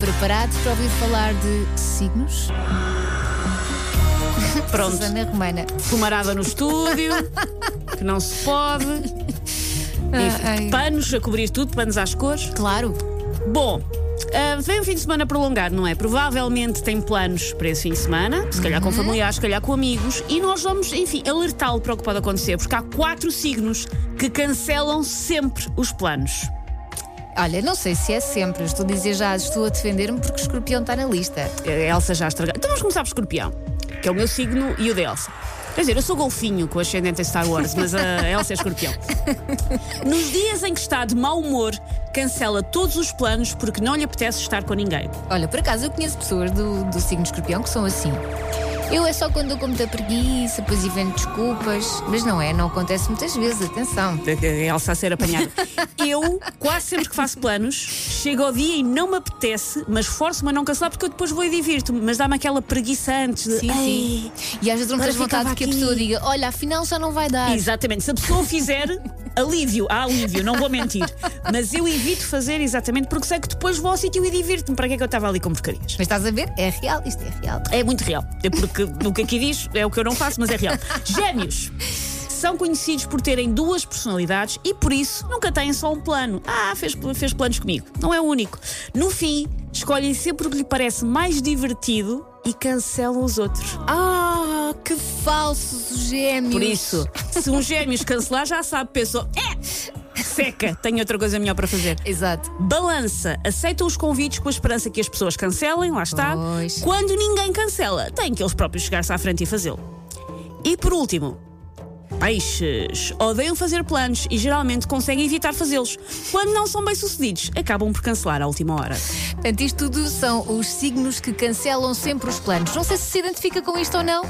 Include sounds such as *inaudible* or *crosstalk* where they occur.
Preparados para ouvir falar de signos? *laughs* Pronto, Susana Romana. fumarada no estúdio, *laughs* que não se pode. Enfim, ai. panos a cobrir tudo, panos às cores. Claro. Bom, ah, vem um fim de semana prolongado, não é? Provavelmente tem planos para esse fim de semana, se calhar com familiares, se calhar com amigos, e nós vamos, enfim, alertá-lo para o que pode acontecer, porque há quatro signos que cancelam sempre os planos. Olha, não sei se é sempre. Estou a dizer já, estou a defender-me porque o escorpião está na lista. A Elsa já estragou. Então vamos começar por escorpião, que é o meu signo e o da Elsa. Quer dizer, eu sou golfinho com ascendente em Star Wars, mas a *laughs* Elsa é escorpião. Nos dias em que está de mau humor, cancela todos os planos porque não lhe apetece estar com ninguém. Olha, por acaso eu conheço pessoas do, do signo escorpião que são assim. Eu é só quando eu com muita preguiça, depois invento desculpas. Mas não é, não acontece muitas vezes, atenção. Elsa a ser apanhada. Eu, quase sempre que faço planos, chego ao dia e não me apetece, mas forço-me a não cancelar porque eu depois vou e divirto-me. Mas dá-me aquela preguiça antes. De, Sim, sim. E às vezes não tens vontade que a pessoa diga: Olha, afinal já não vai dar. Exatamente. Se a pessoa fizer, alívio, há alívio, não vou mentir. Mas eu evito fazer exatamente porque sei que depois vou ao sítio e divirto-me. Para que é que eu estava ali com porcarias? Mas estás a ver? É real, isto é real. É muito real. É porque o que aqui diz é o que eu não faço, mas é real. Gêmeos. São conhecidos por terem duas personalidades e por isso nunca têm só um plano. Ah, fez, fez planos comigo. Não é o único. No fim, escolhem sempre o que lhe parece mais divertido e cancelam os outros. Ah, que falsos gêmeos. Por isso, se um gêmeos cancelar, já sabe, pensou, é, seca, tenho outra coisa melhor para fazer. Exato. Balança, aceita os convites com a esperança que as pessoas cancelem, lá está. Pois. Quando ninguém cancela, tem que eles próprios chegar-se à frente e fazê-lo. E por último, peixes. Odeiam fazer planos e geralmente conseguem evitar fazê-los. Quando não são bem-sucedidos, acabam por cancelar à última hora. Portanto, isto tudo são os signos que cancelam sempre os planos. Não sei se se identifica com isto ou não.